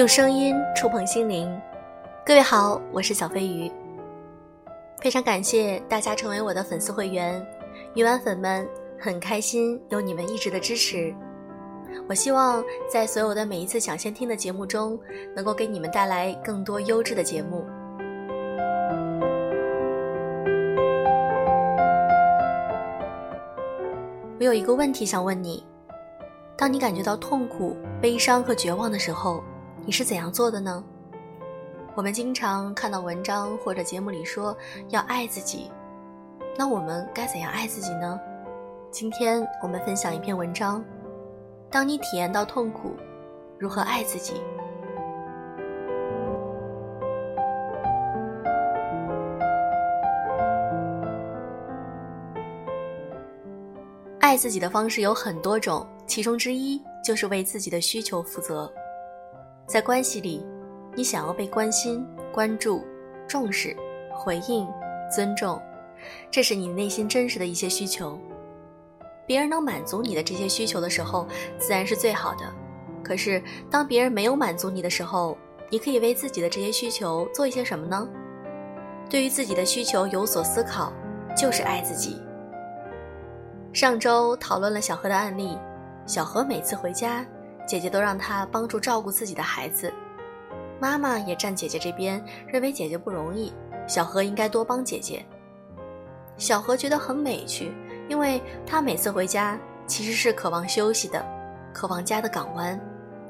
用声音触碰心灵，各位好，我是小飞鱼。非常感谢大家成为我的粉丝会员，鱼丸粉们很开心有你们一直的支持。我希望在所有的每一次抢先听的节目中，能够给你们带来更多优质的节目。我有一个问题想问你：当你感觉到痛苦、悲伤和绝望的时候，你是怎样做的呢？我们经常看到文章或者节目里说要爱自己，那我们该怎样爱自己呢？今天我们分享一篇文章：当你体验到痛苦，如何爱自己？爱自己的方式有很多种，其中之一就是为自己的需求负责。在关系里，你想要被关心、关注、重视、回应、尊重，这是你内心真实的一些需求。别人能满足你的这些需求的时候，自然是最好的。可是，当别人没有满足你的时候，你可以为自己的这些需求做一些什么呢？对于自己的需求有所思考，就是爱自己。上周讨论了小何的案例，小何每次回家，姐姐都让她帮助照顾自己的孩子，妈妈也站姐姐这边，认为姐姐不容易，小何应该多帮姐姐。小何觉得很委屈，因为他每次回家其实是渴望休息的，渴望家的港湾，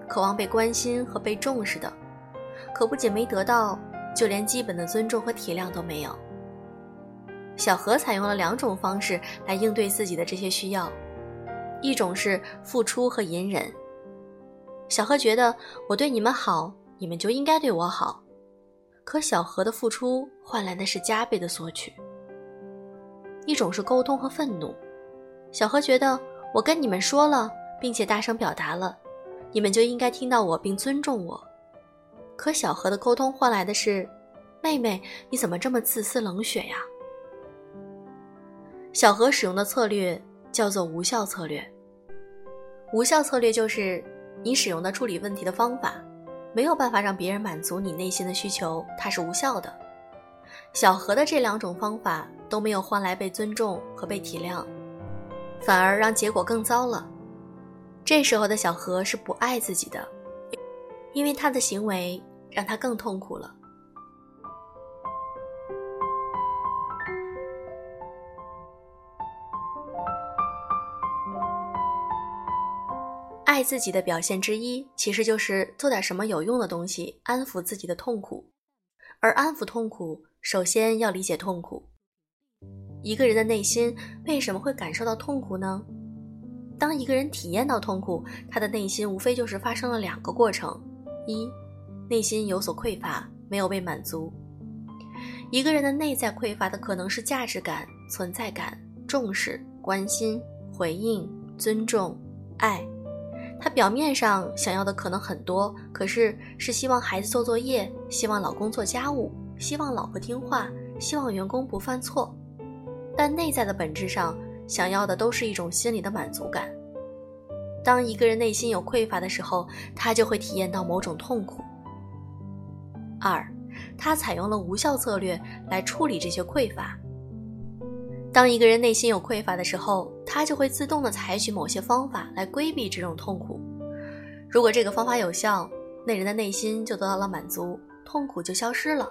渴望被关心和被重视的，可不仅没得到，就连基本的尊重和体谅都没有。小何采用了两种方式来应对自己的这些需要，一种是付出和隐忍。小何觉得我对你们好，你们就应该对我好，可小何的付出换来的是加倍的索取。一种是沟通和愤怒，小何觉得我跟你们说了，并且大声表达了，你们就应该听到我并尊重我，可小何的沟通换来的是，妹妹你怎么这么自私冷血呀？小何使用的策略叫做无效策略。无效策略就是你使用的处理问题的方法没有办法让别人满足你内心的需求，它是无效的。小何的这两种方法都没有换来被尊重和被体谅，反而让结果更糟了。这时候的小何是不爱自己的，因为他的行为让他更痛苦了。爱自己的表现之一，其实就是做点什么有用的东西，安抚自己的痛苦。而安抚痛苦，首先要理解痛苦。一个人的内心为什么会感受到痛苦呢？当一个人体验到痛苦，他的内心无非就是发生了两个过程：一，内心有所匮乏，没有被满足。一个人的内在匮乏的可能是价值感、存在感、重视、关心、回应、尊重、爱。她表面上想要的可能很多，可是是希望孩子做作业，希望老公做家务，希望老婆听话，希望员工不犯错。但内在的本质上想要的都是一种心理的满足感。当一个人内心有匮乏的时候，他就会体验到某种痛苦。二，他采用了无效策略来处理这些匮乏。当一个人内心有匮乏的时候，他就会自动的采取某些方法来规避这种痛苦。如果这个方法有效，那人的内心就得到了满足，痛苦就消失了；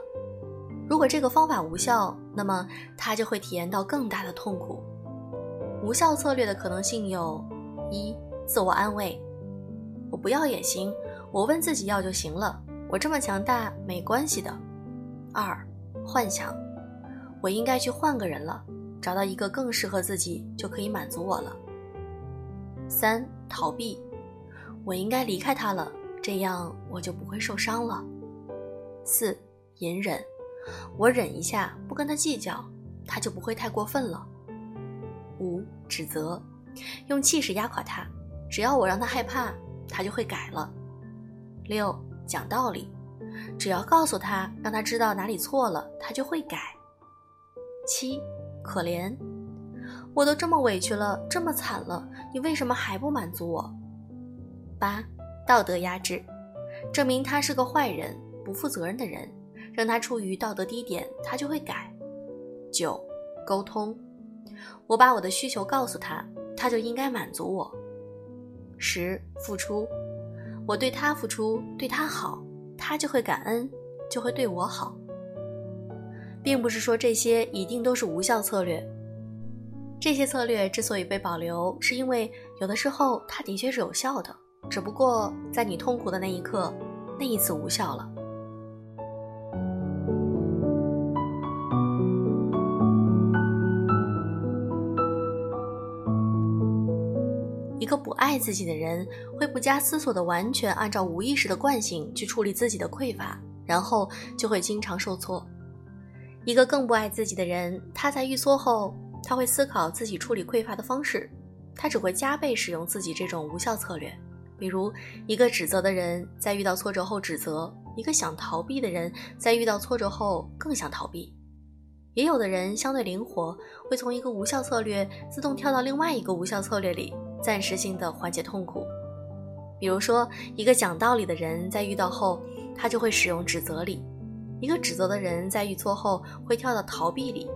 如果这个方法无效，那么他就会体验到更大的痛苦。无效策略的可能性有：一、自我安慰，我不要也行，我问自己要就行了，我这么强大没关系的；二、幻想，我应该去换个人了。找到一个更适合自己，就可以满足我了。三、逃避，我应该离开他了，这样我就不会受伤了。四、隐忍，我忍一下，不跟他计较，他就不会太过分了。五、指责，用气势压垮他，只要我让他害怕，他就会改了。六、讲道理，只要告诉他，让他知道哪里错了，他就会改。七。可怜，我都这么委屈了，这么惨了，你为什么还不满足我？八，道德压制，证明他是个坏人、不负责任的人，让他处于道德低点，他就会改。九，沟通，我把我的需求告诉他，他就应该满足我。十，付出，我对他付出，对他好，他就会感恩，就会对我好。并不是说这些一定都是无效策略。这些策略之所以被保留，是因为有的时候它的确是有效的，只不过在你痛苦的那一刻，那一次无效了。一个不爱自己的人，会不加思索的完全按照无意识的惯性去处理自己的匮乏，然后就会经常受挫。一个更不爱自己的人，他在遇挫后。他会思考自己处理匮乏的方式，他只会加倍使用自己这种无效策略。比如，一个指责的人在遇到挫折后指责；一个想逃避的人在遇到挫折后更想逃避。也有的人相对灵活，会从一个无效策略自动跳到另外一个无效策略里，暂时性的缓解痛苦。比如说，一个讲道理的人在遇到后，他就会使用指责里；一个指责的人在遇挫后，会跳到逃避里。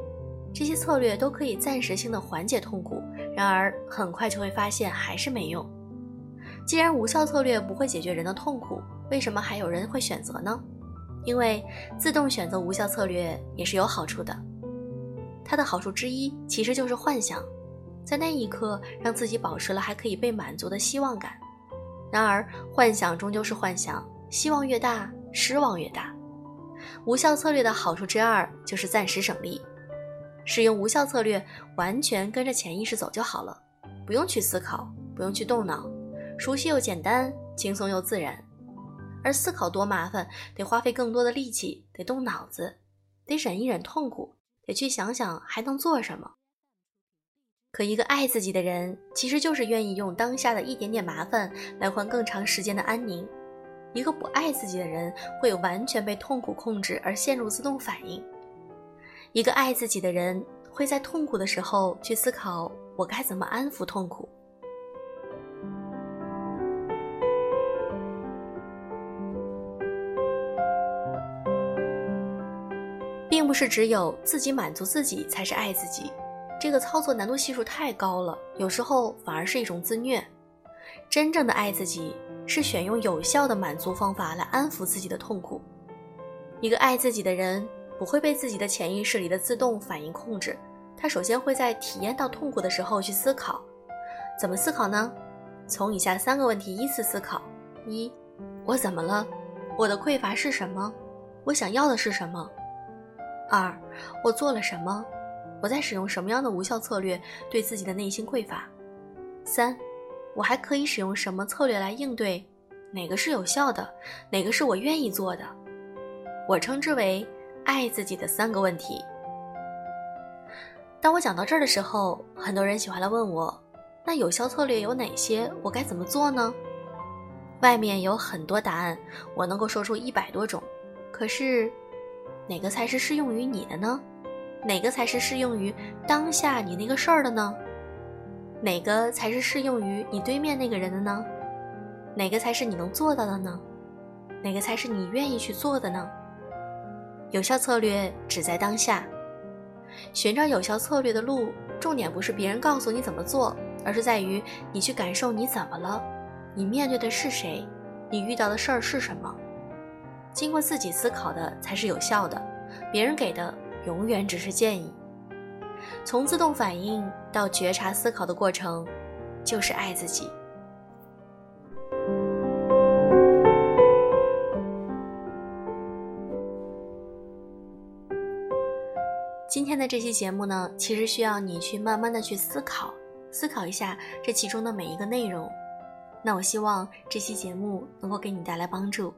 这些策略都可以暂时性的缓解痛苦，然而很快就会发现还是没用。既然无效策略不会解决人的痛苦，为什么还有人会选择呢？因为自动选择无效策略也是有好处的。它的好处之一其实就是幻想，在那一刻让自己保持了还可以被满足的希望感。然而幻想终究是幻想，希望越大，失望越大。无效策略的好处之二就是暂时省力。使用无效策略，完全跟着潜意识走就好了，不用去思考，不用去动脑，熟悉又简单，轻松又自然。而思考多麻烦，得花费更多的力气，得动脑子，得忍一忍痛苦，得去想想还能做什么。可一个爱自己的人，其实就是愿意用当下的一点点麻烦来换更长时间的安宁。一个不爱自己的人，会完全被痛苦控制而陷入自动反应。一个爱自己的人会在痛苦的时候去思考我该怎么安抚痛苦，并不是只有自己满足自己才是爱自己，这个操作难度系数太高了，有时候反而是一种自虐。真正的爱自己是选用有效的满足方法来安抚自己的痛苦。一个爱自己的人。不会被自己的潜意识里的自动反应控制，他首先会在体验到痛苦的时候去思考，怎么思考呢？从以下三个问题依次思考：一，我怎么了？我的匮乏是什么？我想要的是什么？二，我做了什么？我在使用什么样的无效策略对自己的内心匮乏？三，我还可以使用什么策略来应对？哪个是有效的？哪个是我愿意做的？我称之为。爱自己的三个问题。当我讲到这儿的时候，很多人喜欢来问我：“那有效策略有哪些？我该怎么做呢？”外面有很多答案，我能够说出一百多种。可是，哪个才是适用于你的呢？哪个才是适用于当下你那个事儿的呢？哪个才是适用于你对面那个人的呢？哪个才是你能做到的呢？哪个才是你愿意去做的呢？有效策略只在当下，寻找有效策略的路，重点不是别人告诉你怎么做，而是在于你去感受你怎么了，你面对的是谁，你遇到的事儿是什么。经过自己思考的才是有效的，别人给的永远只是建议。从自动反应到觉察思考的过程，就是爱自己。今天的这期节目呢，其实需要你去慢慢的去思考，思考一下这其中的每一个内容。那我希望这期节目能够给你带来帮助。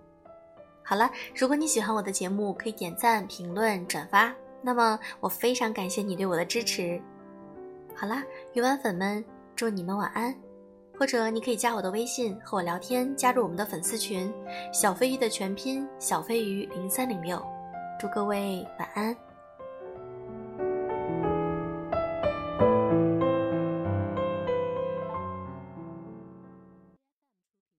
好了，如果你喜欢我的节目，可以点赞、评论、转发。那么我非常感谢你对我的支持。好啦，鱼丸粉们，祝你们晚安。或者你可以加我的微信和我聊天，加入我们的粉丝群“小飞鱼”的全拼“小飞鱼零三零六”。祝各位晚安。